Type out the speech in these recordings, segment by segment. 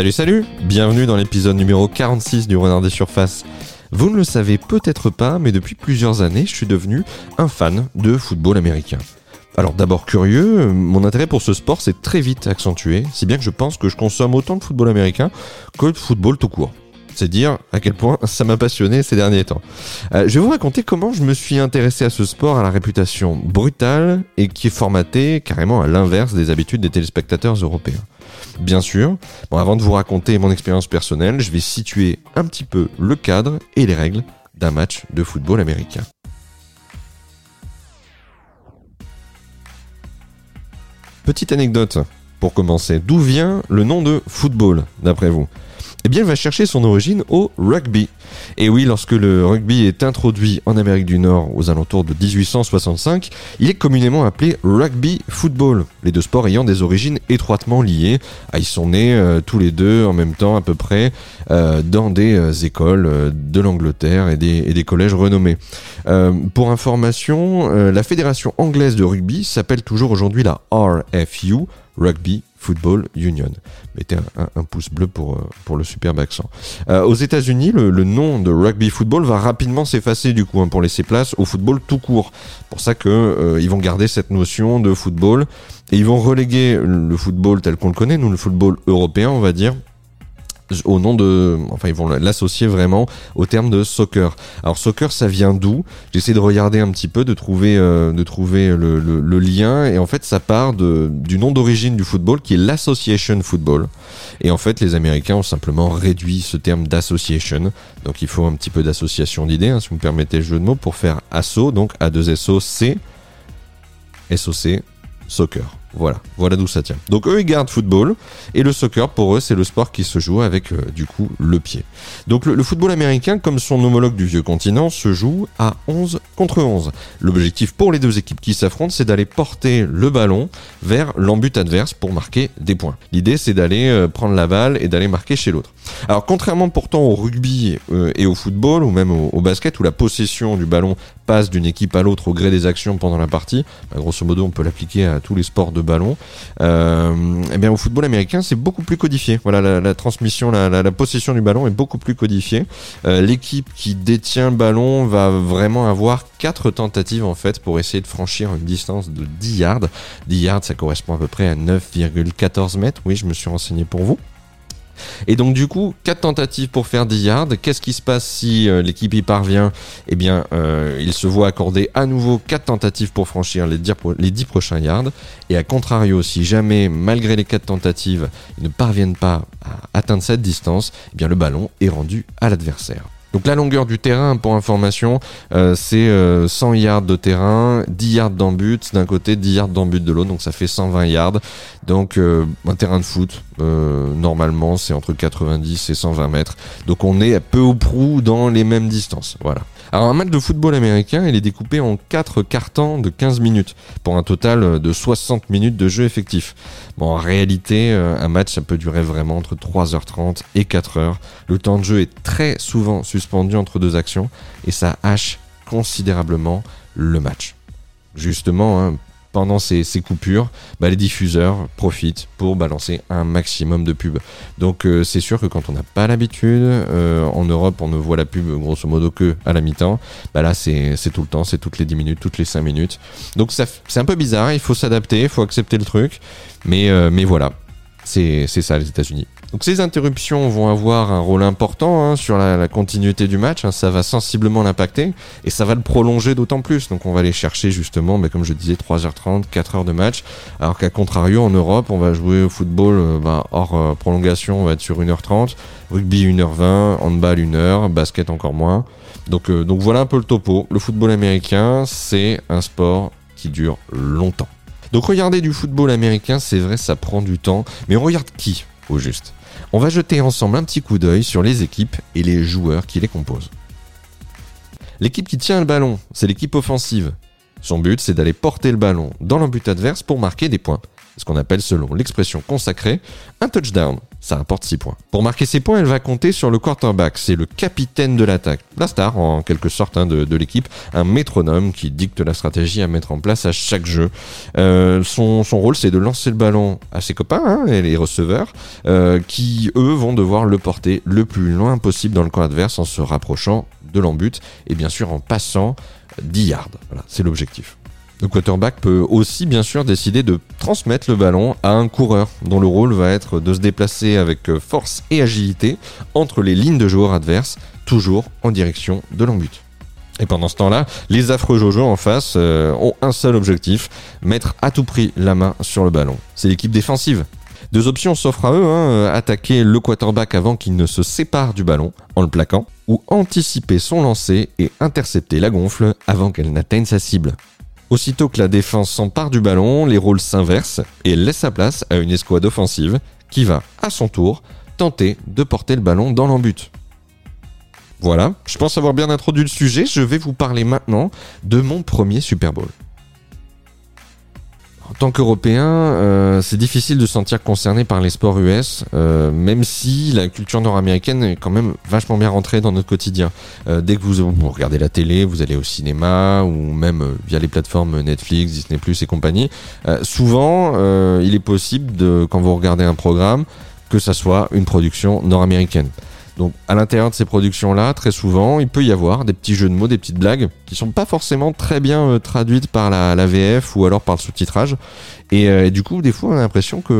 Salut salut, bienvenue dans l'épisode numéro 46 du Renard des Surfaces. Vous ne le savez peut-être pas, mais depuis plusieurs années, je suis devenu un fan de football américain. Alors d'abord curieux, mon intérêt pour ce sport s'est très vite accentué, si bien que je pense que je consomme autant de football américain que de football tout court. C'est dire à quel point ça m'a passionné ces derniers temps. Euh, je vais vous raconter comment je me suis intéressé à ce sport à la réputation brutale et qui est formaté carrément à l'inverse des habitudes des téléspectateurs européens. Bien sûr, avant de vous raconter mon expérience personnelle, je vais situer un petit peu le cadre et les règles d'un match de football américain. Petite anecdote pour commencer. D'où vient le nom de football, d'après vous? Eh bien, il va chercher son origine au rugby. Et oui, lorsque le rugby est introduit en Amérique du Nord aux alentours de 1865, il est communément appelé rugby football, les deux sports ayant des origines étroitement liées. Ah, ils sont nés euh, tous les deux en même temps à peu près euh, dans des euh, écoles de l'Angleterre et des, et des, collèges renommés. pour information, la fédération anglaise de rugby s'appelle toujours aujourd'hui la RFU, Rugby Football Union. Mettez un, pouce bleu pour, euh, pour le superbe accent. Euh, aux États-Unis, le, nom de rugby football va rapidement s'effacer du coup hein, pour laisser place au football tout court. Pour ça que euh, ils vont garder cette notion de football et ils vont reléguer le football tel qu'on le connaît, nous le football européen, on va dire, au nom de, enfin ils vont l'associer vraiment au terme de soccer. Alors soccer, ça vient d'où? J'essaie de regarder un petit peu, de trouver, euh, de trouver le, lien, et en fait ça part du nom d'origine du football qui est l'association football. Et en fait les Américains ont simplement réduit ce terme d'association, donc il faut un petit peu d'association d'idées, hein, si vous me permettez le jeu de mots, pour faire asso, donc A2SO C, SOC, soccer. Voilà, voilà d'où ça tient. Donc eux ils gardent football et le soccer pour eux c'est le sport qui se joue avec euh, du coup le pied. Donc le, football américain comme son homologue du vieux continent se joue à 11 contre 11. L'objectif pour les deux équipes qui s'affrontent c'est d'aller porter le ballon vers l'embut adverse pour marquer des points. L'idée c'est d'aller euh, prendre la balle et d'aller marquer chez l'autre. Alors contrairement pourtant au rugby euh, et au football ou même au, basket où la possession du ballon d'une équipe à l'autre au gré des actions pendant la partie, bah, grosso modo on peut l'appliquer à tous les sports de ballon. Euh, eh bien, au football américain, c'est beaucoup plus codifié. Voilà, la, transmission, la, possession du ballon est beaucoup plus codifiée. Euh, l'équipe qui détient le ballon va vraiment avoir quatre tentatives en fait pour essayer de franchir une distance de 10 yards. 10 yards, ça correspond à peu près à 9,14 mètres. Oui, je me suis renseigné pour vous. Et donc du coup, quatre tentatives pour faire 10 yards. Qu'est-ce qui se passe si euh, l'équipe y parvient? Eh bien, euh, il se voit accorder à nouveau quatre tentatives pour franchir les 10, les 10 prochains yards. Et à contrario, si jamais, malgré les quatre tentatives, ils ne parviennent pas à atteindre cette distance, eh bien le ballon est rendu à l'adversaire. Donc la longueur du terrain, pour information, euh, c'est 100 euh, yards de terrain, 10 yards d'embut d'un côté, 10 yards d'embut de l'autre, donc ça fait 120 yards. Donc euh, un terrain de foot, normalement, c'est entre 90 et 120 mètres. Donc on est peu ou prou dans les mêmes distances. Voilà. Alors un match de football américain, il est découpé en 4 cartons de 15 minutes, pour un total de 60 minutes de jeu effectif. Bon, en réalité, un match, ça peut durer vraiment entre 3h30 et 4h. Le temps de jeu est très souvent suspendu entre deux actions, et ça hache considérablement le match. Justement, hein, pendant ces, coupures, bah, les diffuseurs profitent pour balancer un maximum de pubs. Donc euh, c'est sûr que quand on n'a pas l'habitude, euh, en Europe on ne voit la pub grosso modo que à la mi-temps, bah là c'est tout le temps, c'est toutes les 10 minutes, toutes les 5 minutes. Donc c'est un peu bizarre, il faut s'adapter, il faut accepter le truc, mais, euh, mais voilà, c'est ça les États-Unis. Donc ces interruptions vont avoir un rôle important hein, sur la, continuité du match, hein. ça va sensiblement l'impacter et ça va le prolonger d'autant plus. Donc on va aller chercher justement, mais comme je disais, 3h30, 4h de match, alors qu'à contrario en Europe, on va jouer au football euh, bah, hors euh, prolongation, on va être sur 1h30, rugby 1h20, handball 1h, basket encore moins. Donc, euh, donc voilà un peu le topo. Le football américain, c'est un sport qui dure longtemps. Donc regarder du football américain, c'est vrai, ça prend du temps, mais on regarde qui au juste? On va jeter ensemble un petit coup d'œil sur les équipes et les joueurs qui les composent. L'équipe qui tient le ballon, c'est l'équipe offensive. Son but, c'est d'aller porter le ballon dans l'embut adverse pour marquer des points. Ce qu'on appelle selon l'expression consacrée un touchdown. Ça apporte 6 points. Pour marquer ces points, elle va compter sur le quarterback. C'est le capitaine de l'attaque. La star, en quelque sorte, hein, de, l'équipe. Un métronome qui dicte la stratégie à mettre en place à chaque jeu. Euh, son, rôle, c'est de lancer le ballon à ses copains hein, et les receveurs, euh, qui, eux, vont devoir le porter le plus loin possible dans le camp adverse en se rapprochant de l'embut et bien sûr en passant 10 yards. Voilà, c'est l'objectif. Le quarterback peut aussi bien sûr décider de transmettre le ballon à un coureur dont le rôle va être de se déplacer avec force et agilité entre les lignes de joueurs adverses, toujours en direction de l'embut. Et pendant ce temps-là, les affreux Jojo en face euh, ont un seul objectif, mettre à tout prix la main sur le ballon. C'est l'équipe défensive. Deux options s'offrent à eux, hein, attaquer le quarterback avant qu'il ne se sépare du ballon en le plaquant, ou anticiper son lancer et intercepter la gonfle avant qu'elle n'atteigne sa cible. Aussitôt que la défense s'empare du ballon, les rôles s'inversent et laisse sa place à une escouade offensive qui va, à son tour, tenter de porter le ballon dans l'embut. Voilà, je pense avoir bien introduit le sujet, je vais vous parler maintenant de mon premier Super Bowl. En tant qu'Européen, euh, c'est difficile de se sentir concerné par les sports US, euh, même si la culture nord-américaine est quand même vachement bien rentrée dans notre quotidien. Euh, dès que vous, regardez la télé, vous allez au cinéma ou même via les plateformes Netflix, Disney Plus et compagnie, souvent il est possible de, quand vous regardez un programme, que ça soit une production nord-américaine. Donc à l'intérieur de ces productions-là, très souvent, il peut y avoir des petits jeux de mots, des petites blagues qui sont pas forcément très bien euh, traduites par la, VF ou alors par le sous-titrage. Euh, et, du coup, des fois, on a l'impression qu'il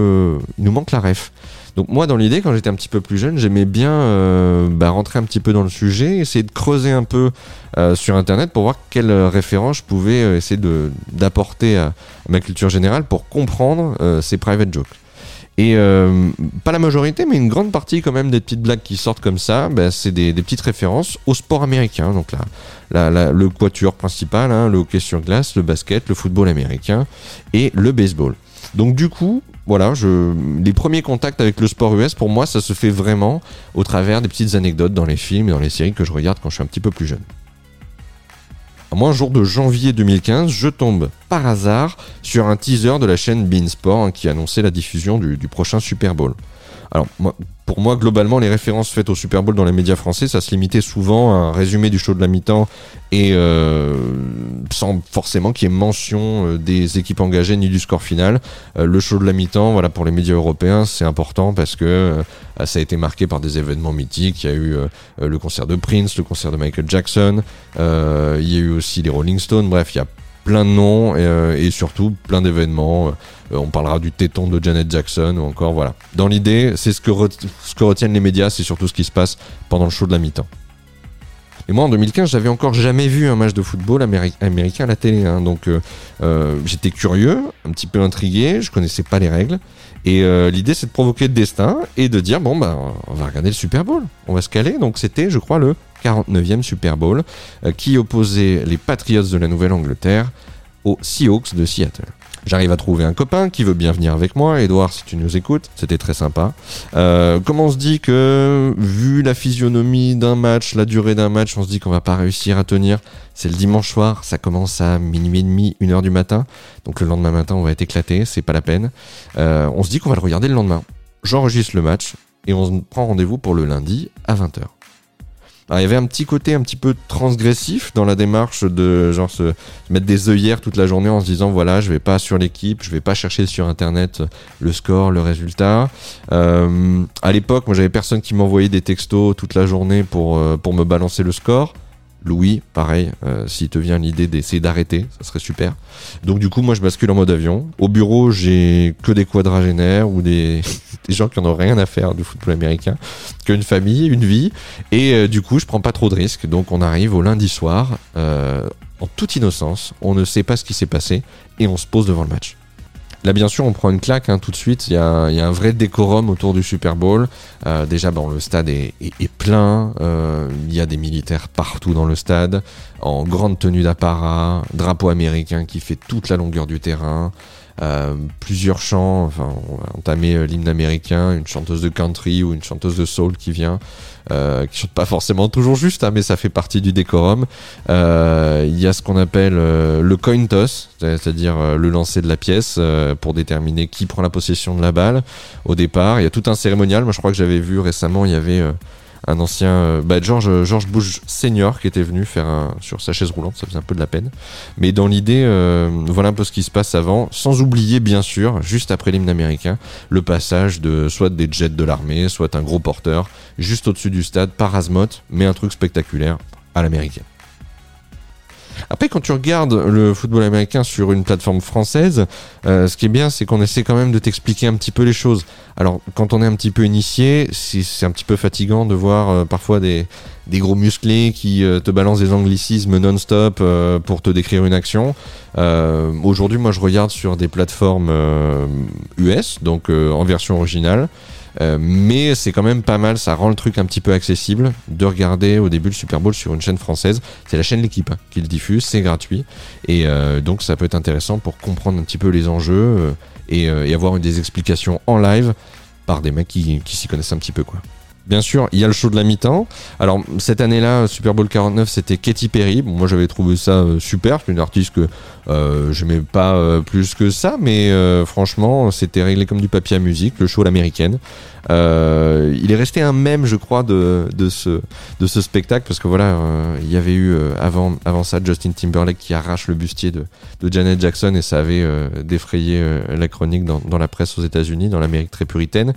nous manque la ref. Donc moi, dans l'idée, quand j'étais un petit peu plus jeune, j'aimais bien euh, bah, rentrer un petit peu dans le sujet, essayer de creuser un peu sur Internet pour voir quelles références je pouvais essayer d'apporter à, ma culture générale pour comprendre ces private jokes. Et euh, pas la majorité, mais une grande partie quand même des petites blagues qui sortent comme ça, bah, c'est des, petites références au sport américain. Donc là, le quatuor principal, hein, le hockey sur glace, le basket, le football américain et le baseball. Donc du coup, voilà, je, les premiers contacts avec le sport US, pour moi, ça se fait vraiment au travers des petites anecdotes dans les films et dans les séries que je regarde quand je suis un petit peu plus jeune. Moi, un jour de janvier 2015, je tombe par hasard sur un teaser de la chaîne Beansport hein, qui annonçait la diffusion du, du prochain Super Bowl. Alors, moi, pour moi, globalement, les références faites au Super Bowl dans les médias français, ça se limitait souvent à un résumé du show de la mi-temps et euh, sans forcément qu'il y ait mention euh, des équipes engagées ni du score final. Euh, le show de la mi-temps, voilà, pour les médias européens, c'est important parce que ça a été marqué par des événements mythiques. Il y a eu le concert de Prince, le concert de Michael Jackson, il y a eu aussi les Rolling Stones. Bref, il y a plein de noms et surtout plein d'événements. Euh, on parlera du téton de Janet Jackson ou encore voilà. Dans l'idée, c'est ce que, retiennent les médias, c'est surtout ce qui se passe pendant le show de la mi-temps. Et moi, en 2015, j'avais encore jamais vu un match de football américain à la télé. Hein. donc, euh, euh, j'étais curieux, un petit peu intrigué, je connaissais pas les règles. Et l'idée, c'est de provoquer le destin et de dire bon, bah, on va regarder le Super Bowl. On va se caler. Donc, c'était, je crois, le 49e Super Bowl qui opposait les Patriots de la Nouvelle-Angleterre aux Seahawks de Seattle. J'arrive à trouver un copain qui veut bien venir avec moi. Edouard, si tu nous écoutes, c'était très sympa. Euh, comment on se dit que, vu la physionomie d'un match, la durée d'un match, on se dit qu'on va pas réussir à tenir? C'est le dimanche soir, ça commence à minuit et demi, une heure du matin. Donc le lendemain matin, on va être éclaté, c'est pas la peine. Euh, on se dit qu'on va le regarder le lendemain. J'enregistre le match et on prend rendez-vous pour le lundi à 20h il y avait un petit côté un petit peu transgressif dans la démarche de genre se mettre des œillères toute la journée en se disant voilà je vais pas sur l'équipe, je vais pas chercher sur internet le score, le résultat. Euh, à l'époque, moi j'avais personne qui m'envoyait des textos toute la journée pour, euh, pour me balancer le score. Louis, pareil, euh, s'il te vient l'idée d'essayer d'arrêter, ça serait super. Donc du coup, moi, je bascule en mode avion. Au bureau, j'ai que des quadragénaires ou des, gens qui n'ont rien à faire du football américain, qu'une famille, une vie. Et euh, du coup, je prends pas trop de risques. Donc on arrive au lundi soir, euh, en toute innocence, on ne sait pas ce qui s'est passé et on se pose devant le match. Là, bien sûr, on prend une claque hein, tout de suite. Il y, a, un vrai décorum autour du Super Bowl. Euh, déjà, bon, le stade est, plein. Euh, il y a des militaires partout dans le stade, en grande tenue d'apparat, drapeau américain qui fait toute la longueur du terrain. Plusieurs chants, enfin, on va entamer l'hymne américain, une chanteuse de country ou une chanteuse de soul qui vient. Euh, qui chante pas forcément toujours juste, hein, mais ça fait partie du décorum. Euh, il y a ce qu'on appelle euh, le coin toss, c'est-à-dire le lancer de la pièce pour déterminer qui prend la possession de la balle au départ. Il y a tout un cérémonial. Moi, je crois que j'avais vu récemment, il y avait un ancien euh, bah, George, George Bush senior qui était venu faire un, sur sa chaise roulante, ça faisait un peu de la peine. Mais dans l'idée, euh, voilà un peu ce qui se passe avant, sans oublier bien sûr, juste après l'hymne américain, le passage de soit des jets de l'armée, soit un gros porteur, juste au-dessus du stade, par Asmoth, mais un truc spectaculaire à l'américaine. Après, quand tu regardes le football américain sur une plateforme française, euh, ce qui est bien, c'est qu'on essaie quand même de t'expliquer un petit peu les choses. Alors, quand on est un petit peu initié, c'est un petit peu fatigant de voir euh, parfois des, des, gros musclés qui euh, te balancent des anglicismes non-stop pour te décrire une action. Aujourd'hui, moi, je regarde sur des plateformes US, donc en version originale. Euh, mais c'est quand même pas mal, ça rend le truc un petit peu accessible de regarder au début le Super Bowl sur une chaîne française. C'est la chaîne L'équipe hein, qui le diffuse, c'est gratuit. Et euh, donc ça peut être intéressant pour comprendre un petit peu les enjeux euh, et, avoir des explications en live par des mecs qui, qui s'y connaissent un petit peu quoi. Bien sûr, il y a le show de la mi-temps. Alors, cette année-là, Super Bowl 49, c'était Katy Perry. moi, j'avais trouvé ça super. C'est une artiste que euh, je n'aimais pas plus que ça, mais franchement, c'était réglé comme du papier à musique, le show l'américaine. Euh, il est resté un même, je crois, de, de, ce, de ce spectacle parce que voilà, euh, il y avait eu euh, avant, avant ça Justin Timberlake qui arrache le bustier de, de Janet Jackson et ça avait défrayé la chronique dans, dans, la presse aux États-Unis, dans l'Amérique très puritaine.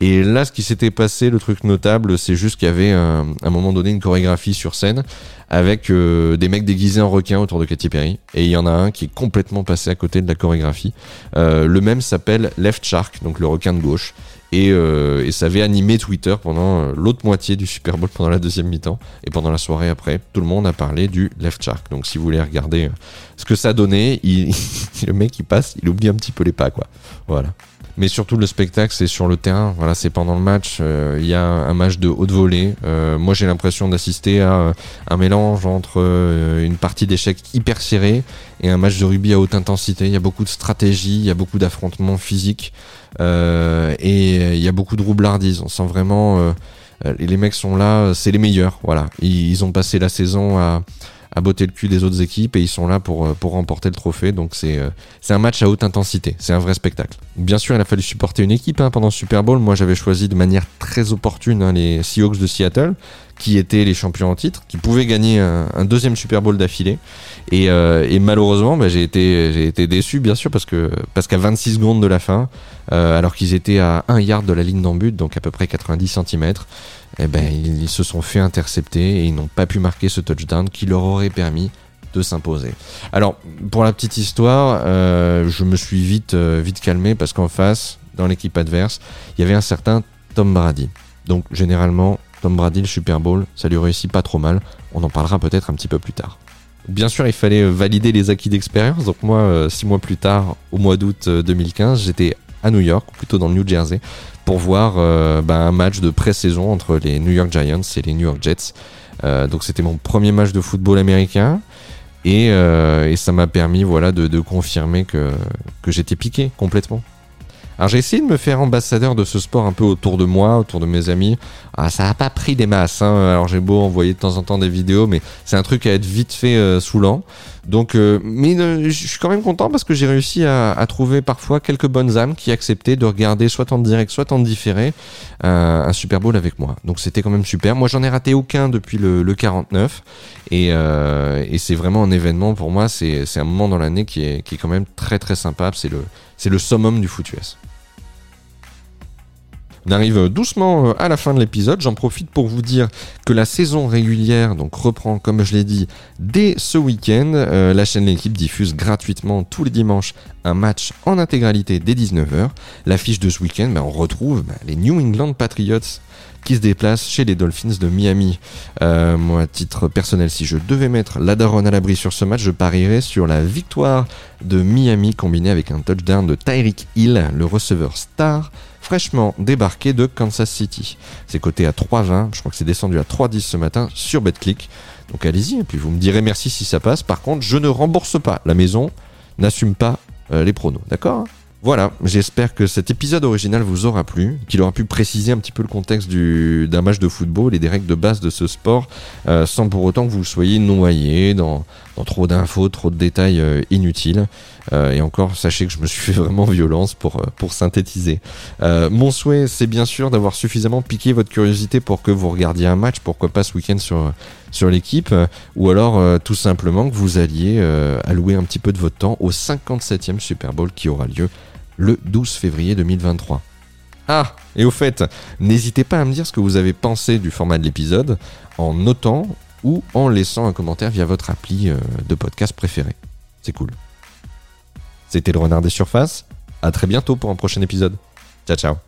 Et là, ce qui s'était passé, le truc notable, c'est juste qu'il y avait un, à un moment donné une chorégraphie sur scène avec des mecs déguisés en requin autour de Katy Perry. Et il y en a un qui est complètement passé à côté de la chorégraphie. le même s'appelle Left Shark, donc le requin de gauche. Euh, et, ça avait animé Twitter pendant euh, l'autre moitié du Super Bowl pendant la deuxième mi-temps et pendant la soirée après. Tout le monde a parlé du Left Shark. Donc si vous voulez regarder euh, ce que ça donnait, il, le mec il passe, il oublie un petit peu les pas quoi. Voilà. Mais surtout le spectacle c'est sur le terrain. Voilà, c'est pendant le match. Il y a un match de haute volée. moi j'ai l'impression d'assister à un mélange entre une partie d'échecs hyper serrée et un match de rugby à haute intensité. Il y a beaucoup de stratégie, il y a beaucoup d'affrontements physiques. Euh, et il y a beaucoup de roublardise. On sent vraiment. Euh, les mecs sont là, c'est les meilleurs. Voilà. Ils, ont passé la saison à, à botter le cul des autres équipes et ils sont là pour, pour remporter le trophée. Donc c'est c'est un match à haute intensité, c'est un vrai spectacle. Bien sûr, il a fallu supporter une équipe hein, pendant le Super Bowl. Moi, j'avais choisi de manière très opportune hein, les Seahawks de Seattle qui étaient les champions en titre, qui pouvaient gagner un, deuxième Super Bowl d'affilée. Et, euh, malheureusement, bah, j'ai été, été déçu, bien sûr, parce parce qu'à 26 secondes de la fin, euh, alors qu'ils étaient à 1 yard de la ligne d'embut, donc à peu près 90 cm, eh ben, ils, se sont fait intercepter et ils n'ont pas pu marquer ce touchdown qui leur aurait permis de s'imposer. Alors, pour la petite histoire, euh, je me suis vite, euh, vite calmé parce qu'en face, dans l'équipe adverse, il y avait un certain Tom Brady. Donc, généralement, Tom Brady, le Super Bowl, ça lui réussit pas trop mal. On en parlera peut-être un petit peu plus tard. Bien sûr, il fallait euh, valider les acquis d'expérience. Donc moi, six mois plus tard, au mois d'août 2015, euh, j'étais à New York, ou plutôt dans le New Jersey, pour voir bah, un match de pré-saison entre les New York Giants et les New York Jets. donc c'était mon premier match de football américain. Et, ça m'a permis voilà, de, confirmer que, que j'étais piqué complètement. Alors j'ai essayé de me faire ambassadeur de ce sport un peu autour de moi, autour de mes amis. Ah, ça n'a pas pris des masses. Hein. Alors j'ai beau envoyer de temps en temps des vidéos, mais c'est un truc à être vite fait euh, saoulant. Donc, euh, mais euh, je suis quand même content parce que j'ai réussi à, trouver parfois quelques bonnes âmes qui acceptaient de regarder soit en direct, soit en différé un Super Bowl avec moi. Donc c'était quand même super. Moi j'en ai raté aucun depuis le, le 49 et, c'est vraiment un événement pour moi. C'est un moment dans l'année qui est, qui est quand même très très sympa. C'est le, le summum du foot US. On arrive doucement euh, à la fin de l'épisode. J'en profite pour vous dire que la saison régulière donc reprend, comme je l'ai dit, dès ce week-end. Euh, la chaîne L'équipe diffuse gratuitement tous les dimanches un match en intégralité dès 19h. L'affiche de ce week-end, ben, on retrouve ben, les New England Patriots qui se déplacent chez les Dolphins de Miami. Euh, moi, à titre personnel, si je devais mettre la daronne à l'abri sur ce match, je parierais sur la victoire de Miami combinée avec un touchdown de Tyreek Hill, le receveur star fraîchement débarqué de Kansas City. C'est coté à 3,20, je crois que c'est descendu à 3,10 ce matin sur BetClick. Donc allez-y, et puis vous me direz merci si ça passe. Par contre, je ne rembourse pas. La maison n'assume pas euh, les pronos, d'accord voilà, j'espère que cet épisode original vous aura plu, qu'il aura pu préciser un petit peu le contexte d'un match de football et des règles de base de ce sport, euh, sans pour autant que vous soyez noyé dans, trop d'infos, trop de détails euh, inutiles. Euh, et encore, sachez que je me suis fait vraiment violence pour, pour synthétiser. mon souhait, c'est bien sûr d'avoir suffisamment piqué votre curiosité pour que vous regardiez un match, pourquoi pas ce week-end sur, sur l'équipe, ou alors tout simplement que vous alliez allouer un petit peu de votre temps au 57e Super Bowl qui aura lieu le 12 février 2023. Ah, et au fait, n'hésitez pas à me dire ce que vous avez pensé du format de l'épisode en notant ou en laissant un commentaire via votre appli euh, de podcast préféré. C'est cool. C'était le renard des surfaces. À très bientôt pour un prochain épisode. Ciao ciao.